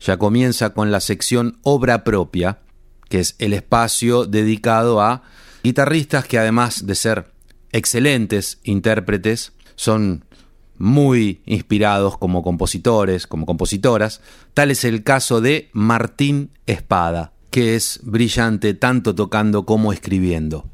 ya comienza con la sección Obra Propia, que es el espacio dedicado a guitarristas que además de ser excelentes intérpretes, son muy inspirados como compositores, como compositoras. Tal es el caso de Martín Espada, que es brillante tanto tocando como escribiendo.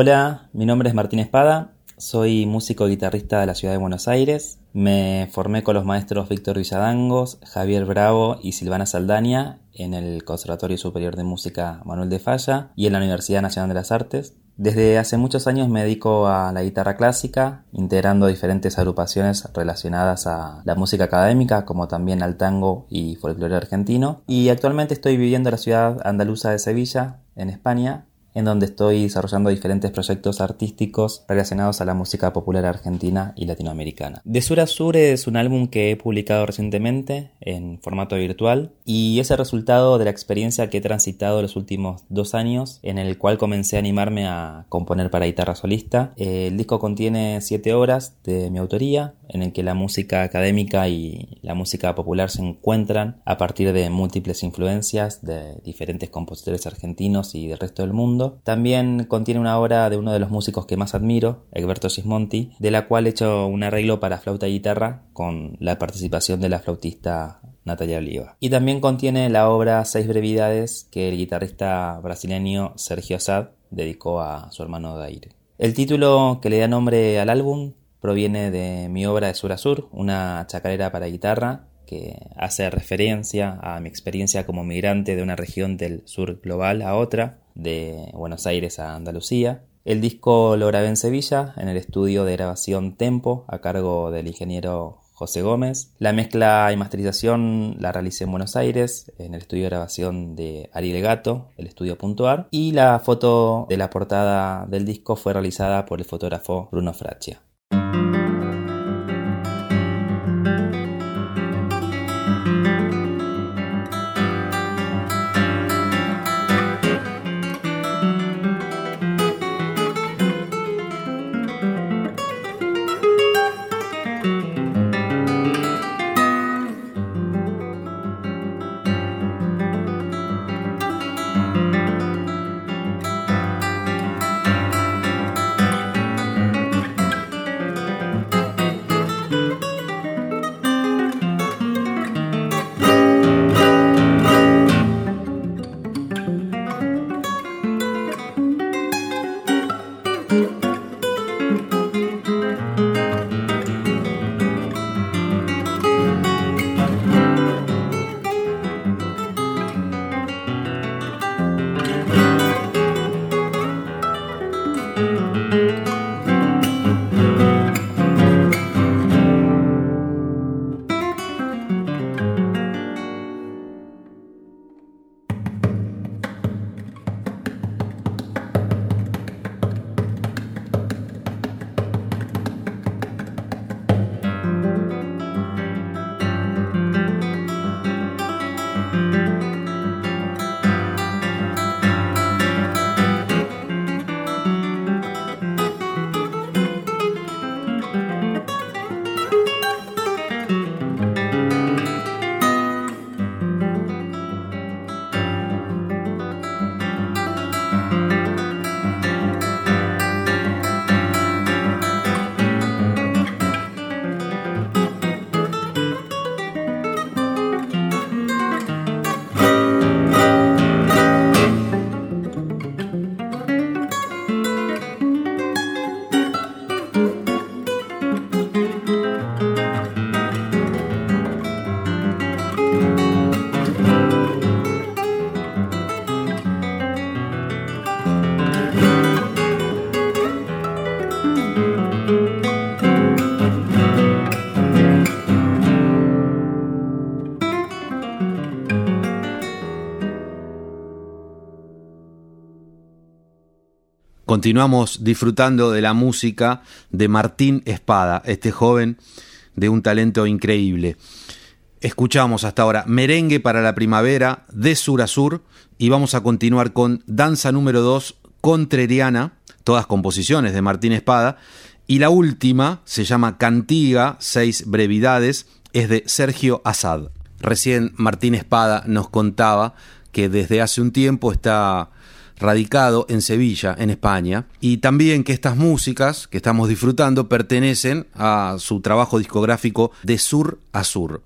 Hola, mi nombre es Martín Espada, soy músico guitarrista de la ciudad de Buenos Aires. Me formé con los maestros Víctor Villadangos, Javier Bravo y Silvana Saldaña en el Conservatorio Superior de Música Manuel de Falla y en la Universidad Nacional de las Artes. Desde hace muchos años me dedico a la guitarra clásica, integrando diferentes agrupaciones relacionadas a la música académica, como también al tango y folclore argentino. Y actualmente estoy viviendo en la ciudad andaluza de Sevilla, en España, en donde estoy desarrollando diferentes proyectos artísticos relacionados a la música popular argentina y latinoamericana. De Sur a Sur es un álbum que he publicado recientemente en formato virtual y es el resultado de la experiencia que he transitado los últimos dos años en el cual comencé a animarme a componer para guitarra solista. El disco contiene siete obras de mi autoría en el que la música académica y la música popular se encuentran a partir de múltiples influencias de diferentes compositores argentinos y del resto del mundo también contiene una obra de uno de los músicos que más admiro, Egberto Gismonti, de la cual he hecho un arreglo para flauta y guitarra con la participación de la flautista Natalia Oliva. Y también contiene la obra Seis brevidades que el guitarrista brasileño Sergio Assad dedicó a su hermano Daire. El título que le da nombre al álbum proviene de mi obra de Sur a Sur, una chacarera para guitarra que hace referencia a mi experiencia como migrante de una región del sur global a otra, de Buenos Aires a Andalucía. El disco lo grabé en Sevilla, en el estudio de grabación Tempo, a cargo del ingeniero José Gómez. La mezcla y masterización la realicé en Buenos Aires, en el estudio de grabación de Ariel Gato, el estudio Puntuar. Y la foto de la portada del disco fue realizada por el fotógrafo Bruno Fraccia. Continuamos disfrutando de la música de Martín Espada, este joven de un talento increíble. Escuchamos hasta ahora Merengue para la Primavera de Sur a Sur y vamos a continuar con Danza número 2 Contreriana, todas composiciones de Martín Espada. Y la última se llama Cantiga, seis brevidades, es de Sergio Asad. Recién Martín Espada nos contaba que desde hace un tiempo está radicado en Sevilla, en España, y también que estas músicas que estamos disfrutando pertenecen a su trabajo discográfico de sur a sur.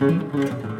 Mm-hmm.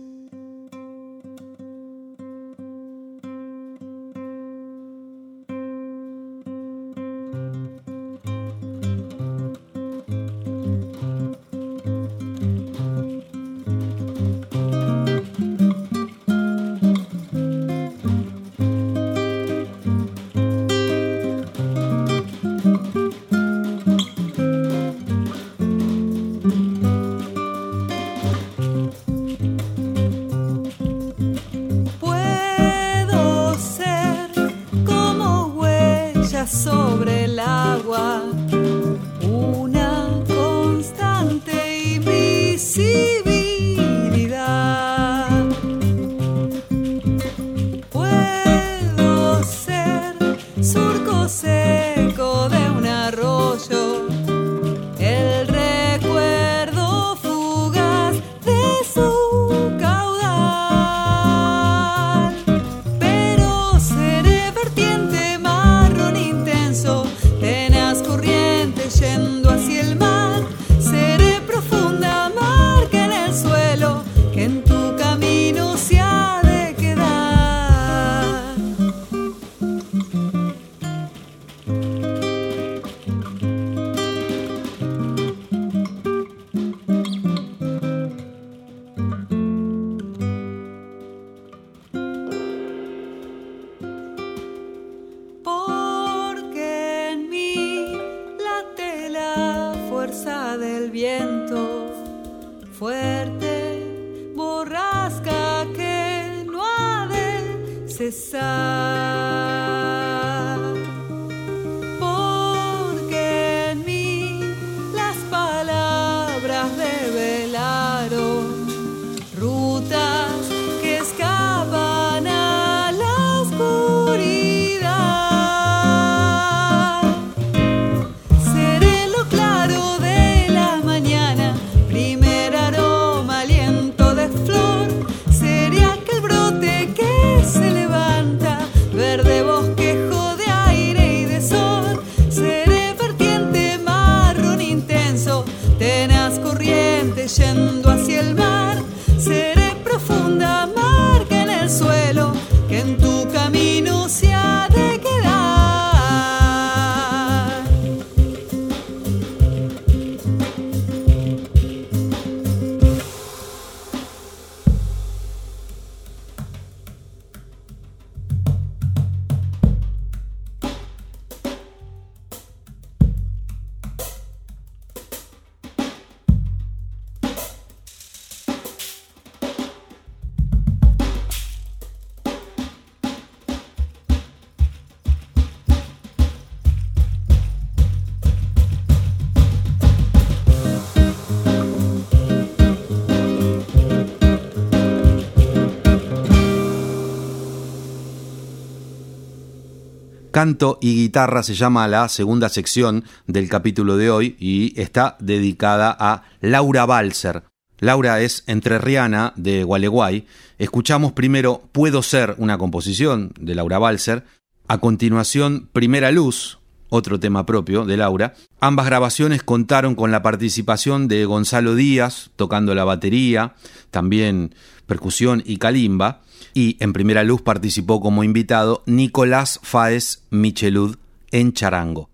Canto y guitarra se llama la segunda sección del capítulo de hoy y está dedicada a Laura Balser. Laura es entrerriana de Gualeguay. Escuchamos primero Puedo ser, una composición de Laura Balser. A continuación, Primera Luz, otro tema propio de Laura. Ambas grabaciones contaron con la participación de Gonzalo Díaz tocando la batería, también percusión y calimba y en primera luz participó como invitado Nicolás Faes Michelud en charango.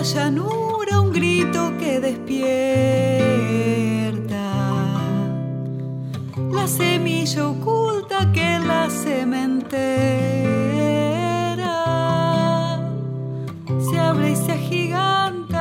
La llanura grito que despierta. La semilla oculta que la cementera se abre y se agiganta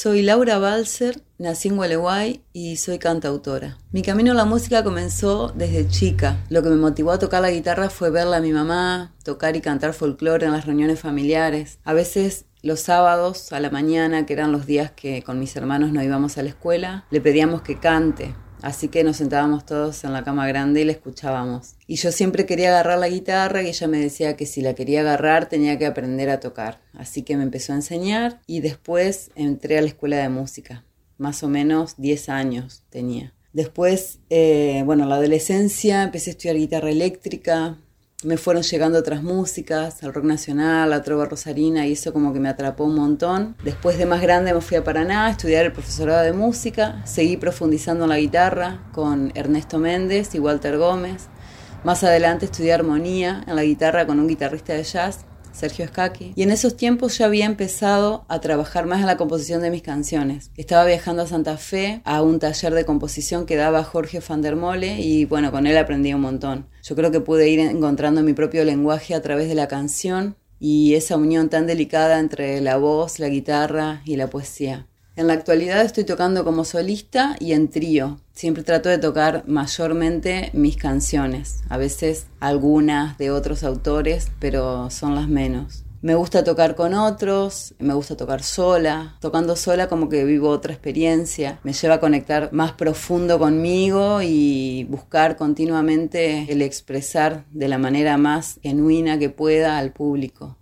Soy Laura Balser, nací en Gualeguay y soy cantautora. Mi camino a la música comenzó desde chica. Lo que me motivó a tocar la guitarra fue verla a mi mamá, tocar y cantar folclore en las reuniones familiares. A veces los sábados a la mañana, que eran los días que con mis hermanos no íbamos a la escuela, le pedíamos que cante. Así que nos sentábamos todos en la cama grande y le escuchábamos. Y yo siempre quería agarrar la guitarra y ella me decía que si la quería agarrar tenía que aprender a tocar. Así que me empezó a enseñar y después entré a la escuela de música. Más o menos 10 años tenía. Después, eh, bueno, en la adolescencia empecé a estudiar guitarra eléctrica, me fueron llegando otras músicas, el rock nacional, la trova rosarina, y eso como que me atrapó un montón. Después de más grande me fui a Paraná a estudiar el profesorado de música, seguí profundizando en la guitarra con Ernesto Méndez y Walter Gómez. Más adelante estudié armonía en la guitarra con un guitarrista de jazz, Sergio Escaqui. Y en esos tiempos ya había empezado a trabajar más en la composición de mis canciones. Estaba viajando a Santa Fe a un taller de composición que daba Jorge van y bueno, con él aprendí un montón. Yo creo que pude ir encontrando mi propio lenguaje a través de la canción y esa unión tan delicada entre la voz, la guitarra y la poesía. En la actualidad estoy tocando como solista y en trío. Siempre trato de tocar mayormente mis canciones, a veces algunas de otros autores, pero son las menos. Me gusta tocar con otros, me gusta tocar sola. Tocando sola como que vivo otra experiencia. Me lleva a conectar más profundo conmigo y buscar continuamente el expresar de la manera más genuina que pueda al público.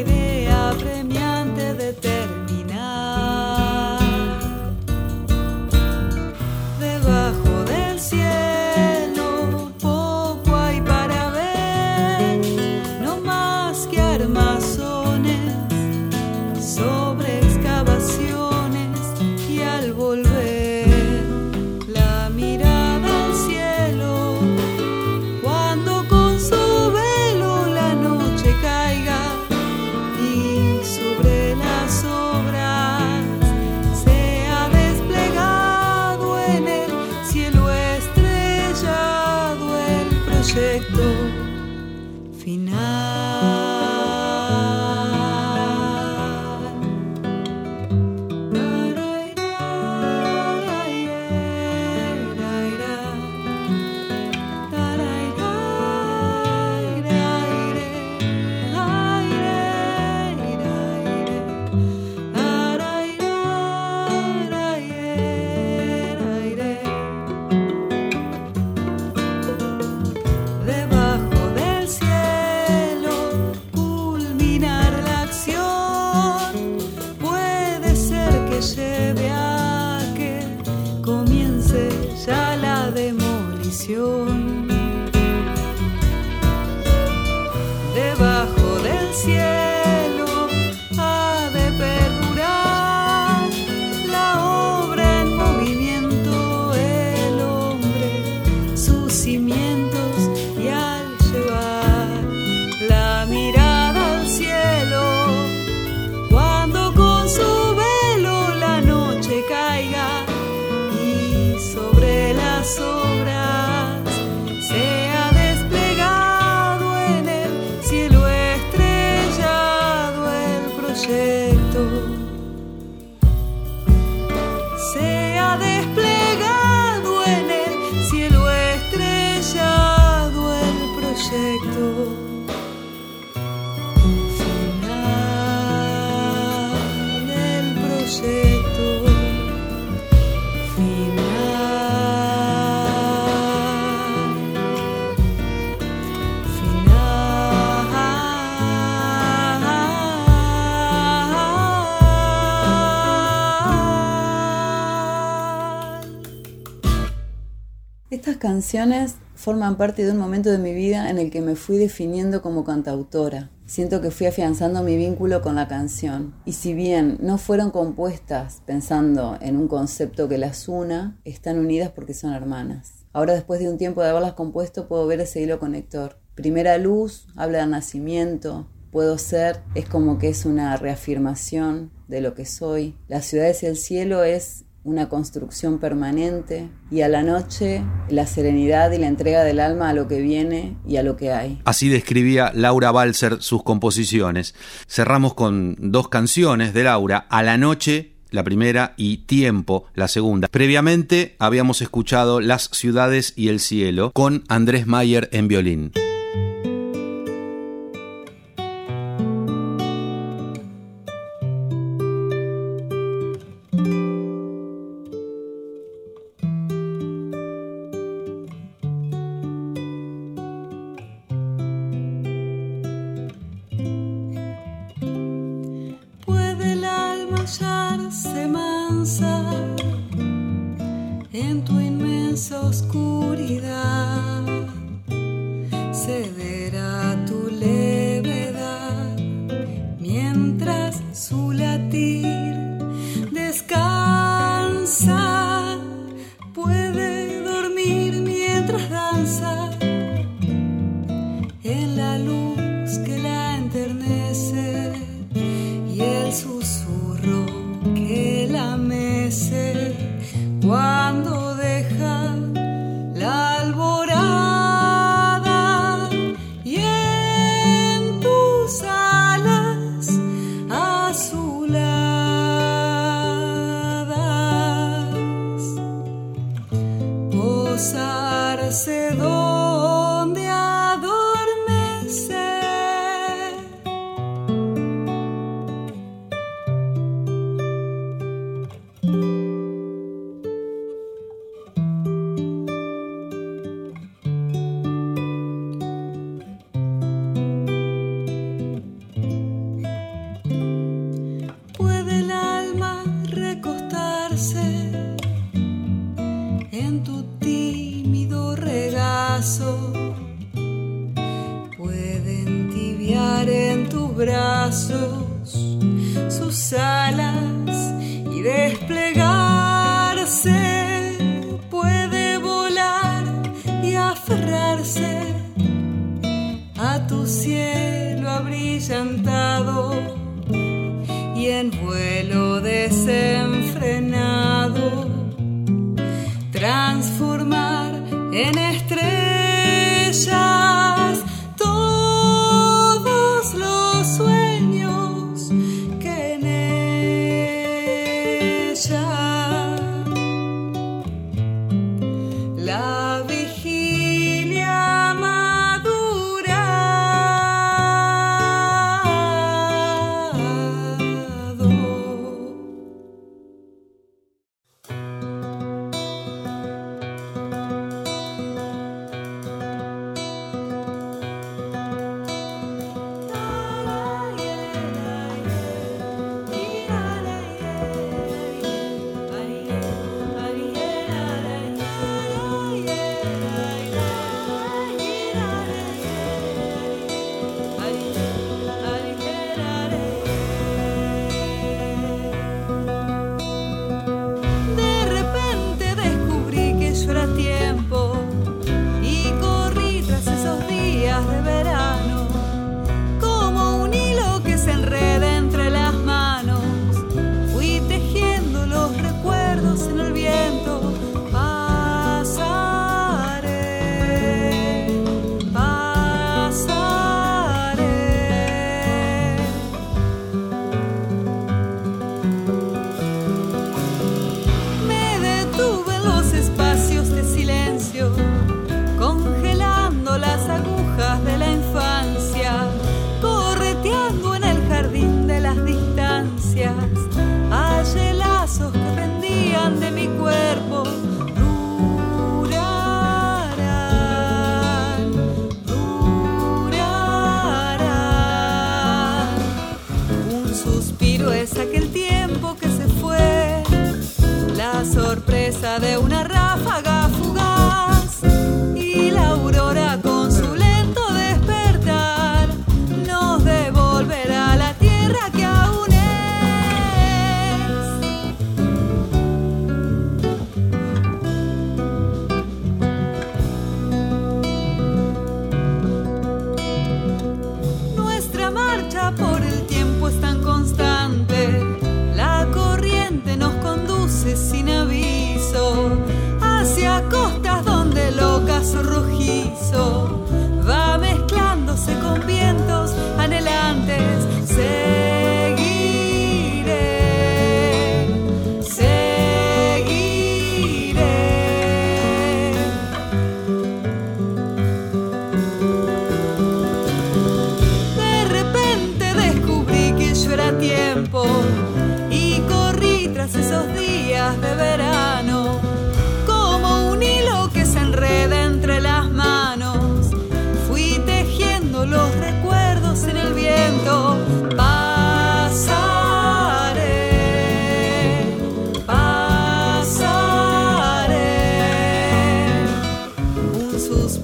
Idea premiante canciones forman parte de un momento de mi vida en el que me fui definiendo como cantautora. Siento que fui afianzando mi vínculo con la canción. Y si bien no fueron compuestas pensando en un concepto que las una, están unidas porque son hermanas. Ahora después de un tiempo de haberlas compuesto puedo ver ese hilo conector. Primera luz habla del nacimiento, puedo ser, es como que es una reafirmación de lo que soy. Las ciudades y el cielo es una construcción permanente y a la noche la serenidad y la entrega del alma a lo que viene y a lo que hay. Así describía Laura Balser sus composiciones. Cerramos con dos canciones de Laura, A la noche, la primera, y Tiempo, la segunda. Previamente habíamos escuchado Las ciudades y el cielo con Andrés Mayer en violín. there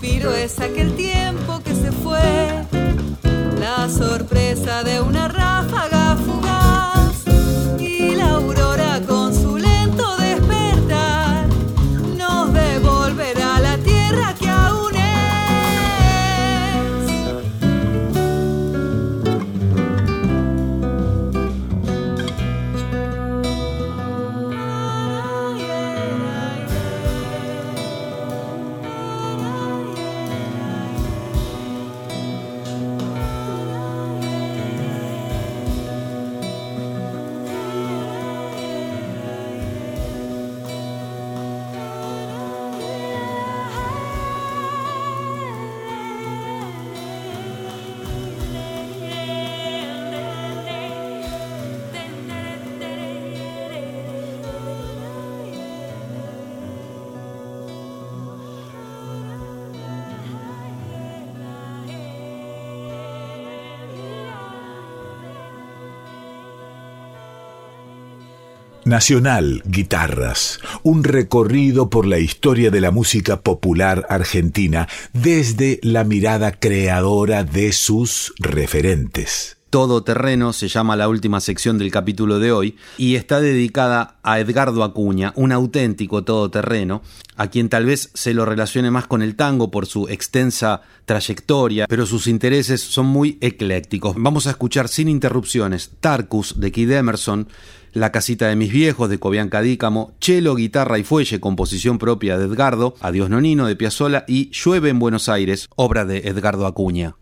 suspiro es aquel tiempo que se fue, la sorpresa de una ráfaga fugaz Nacional Guitarras, un recorrido por la historia de la música popular argentina desde la mirada creadora de sus referentes. Todoterreno se llama la última sección del capítulo de hoy y está dedicada a Edgardo Acuña, un auténtico todoterreno, a quien tal vez se lo relacione más con el tango por su extensa trayectoria, pero sus intereses son muy eclécticos. Vamos a escuchar sin interrupciones Tarkus de Kid Emerson, La casita de mis viejos de Cobian Cadícamo, Chelo, guitarra y fuelle, composición propia de Edgardo, Adiós Nonino de Piazzolla y Llueve en Buenos Aires, obra de Edgardo Acuña.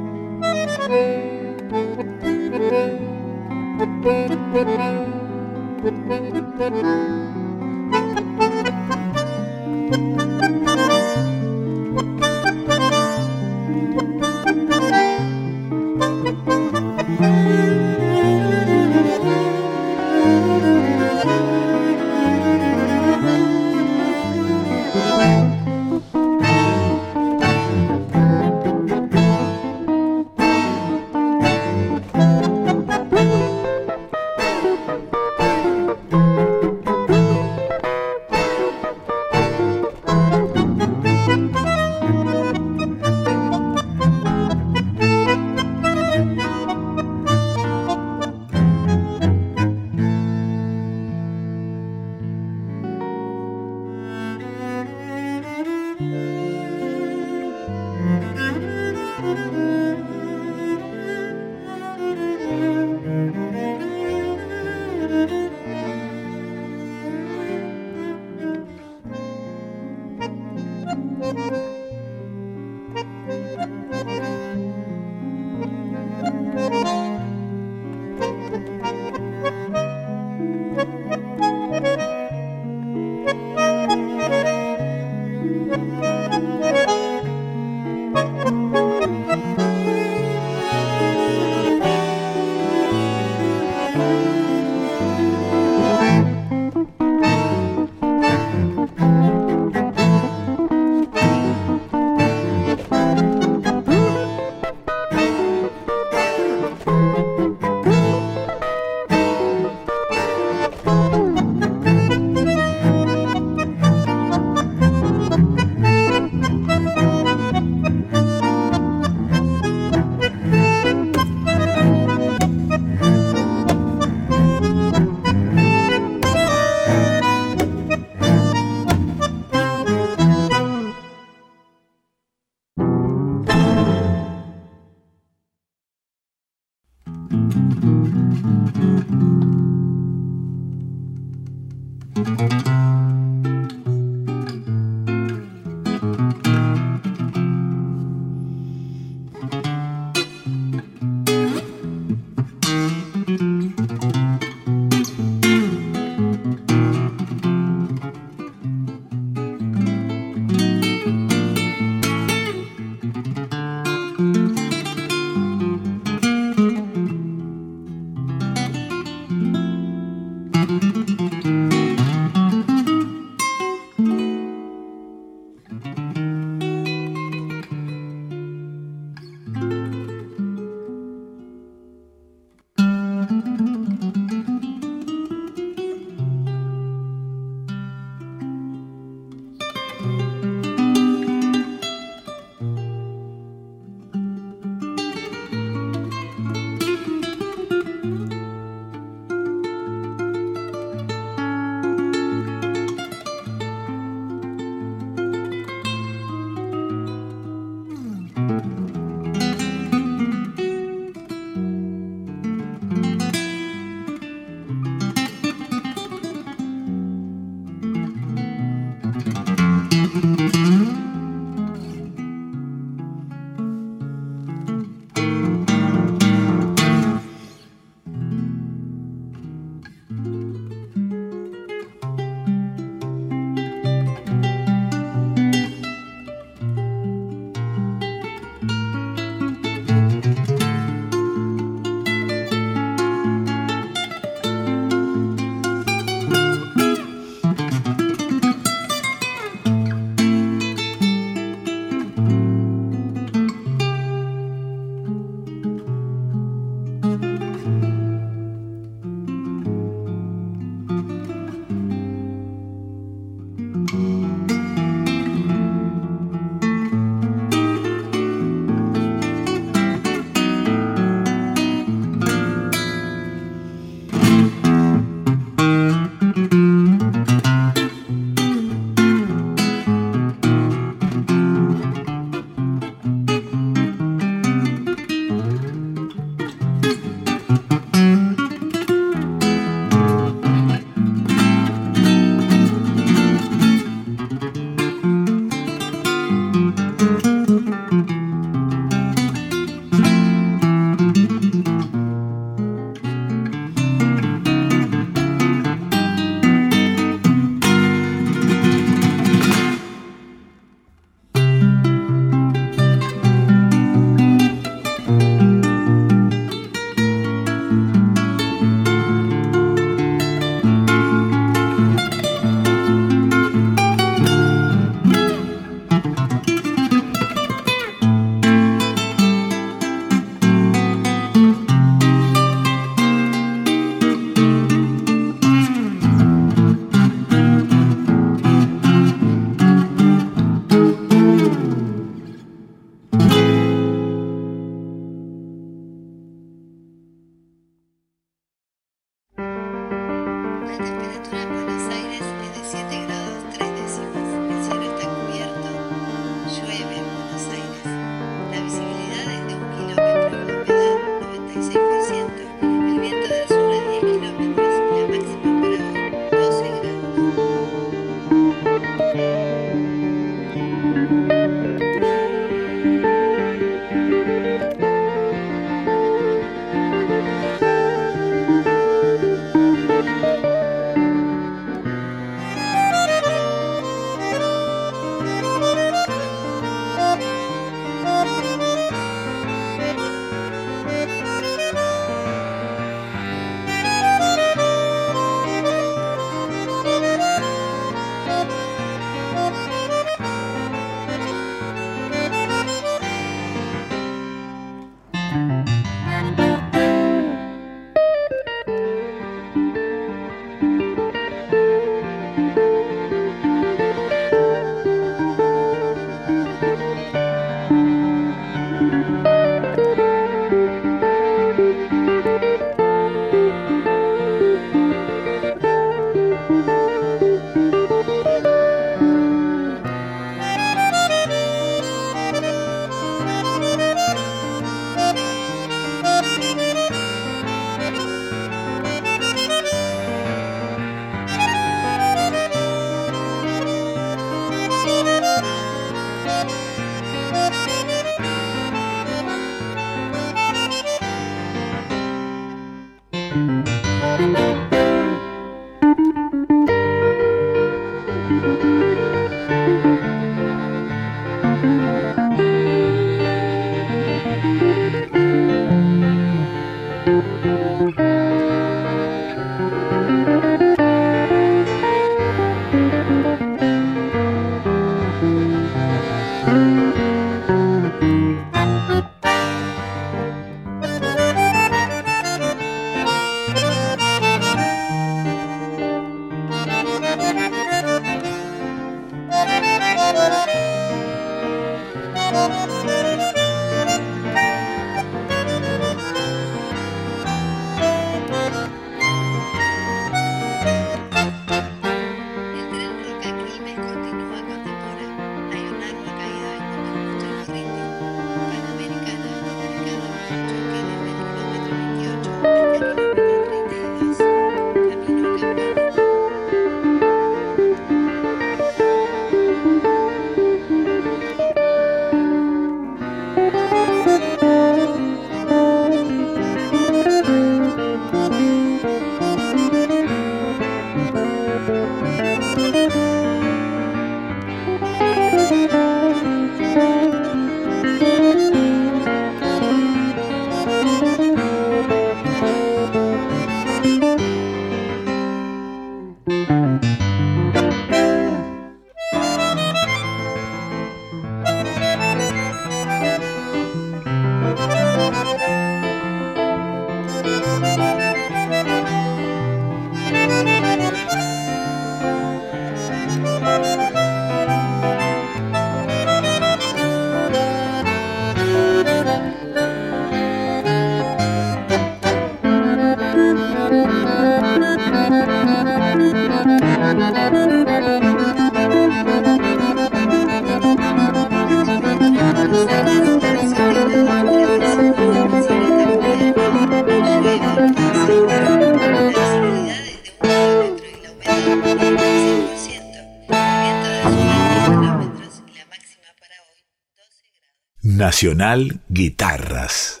Nacional Guitarras.